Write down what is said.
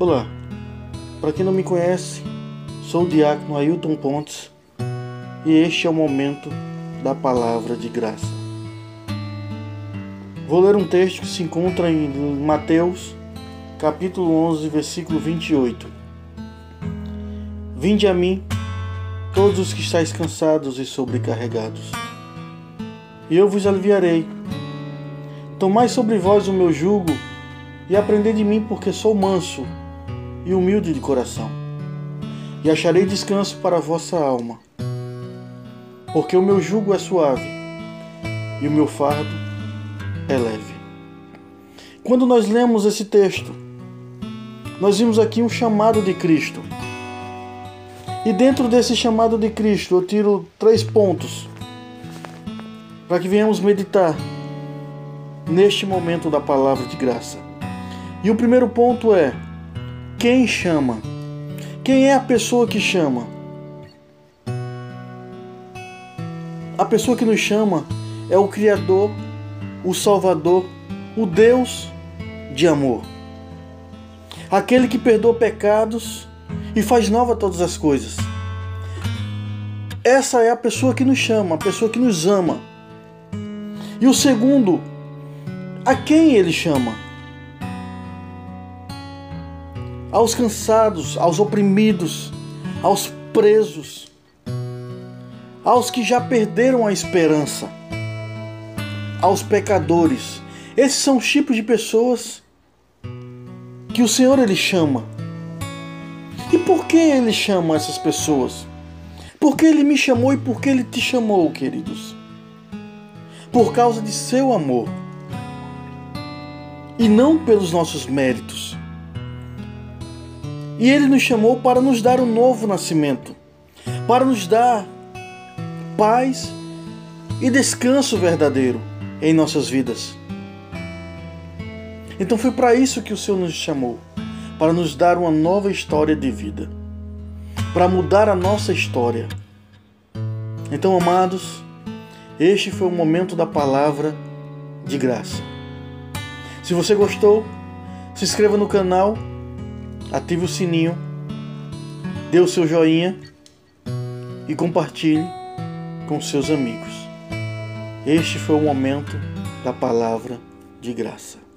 Olá, para quem não me conhece, sou o diácono Ailton Pontes e este é o momento da palavra de graça. Vou ler um texto que se encontra em Mateus, capítulo 11, versículo 28. Vinde a mim, todos os que estáis cansados e sobrecarregados, e eu vos aliviarei. Tomai sobre vós o meu jugo e aprendei de mim, porque sou manso e humilde de coração, e acharei descanso para a vossa alma. Porque o meu jugo é suave e o meu fardo é leve. Quando nós lemos esse texto, nós vimos aqui um chamado de Cristo. E dentro desse chamado de Cristo, eu tiro três pontos para que venhamos meditar neste momento da palavra de graça. E o primeiro ponto é: quem chama? Quem é a pessoa que chama? A pessoa que nos chama é o Criador, o Salvador, o Deus de amor. Aquele que perdoa pecados e faz nova todas as coisas. Essa é a pessoa que nos chama, a pessoa que nos ama. E o segundo, a quem ele chama? Aos cansados, aos oprimidos, aos presos, aos que já perderam a esperança, aos pecadores. Esses são os tipos de pessoas que o Senhor ele chama. E por que ele chama essas pessoas? Porque ele me chamou e porque ele te chamou, queridos. Por causa de seu amor. E não pelos nossos méritos. E ele nos chamou para nos dar um novo nascimento, para nos dar paz e descanso verdadeiro em nossas vidas. Então foi para isso que o Senhor nos chamou, para nos dar uma nova história de vida, para mudar a nossa história. Então, amados, este foi o momento da palavra de graça. Se você gostou, se inscreva no canal ative o sininho, dê o seu joinha e compartilhe com seus amigos. Este foi o momento da palavra de graça.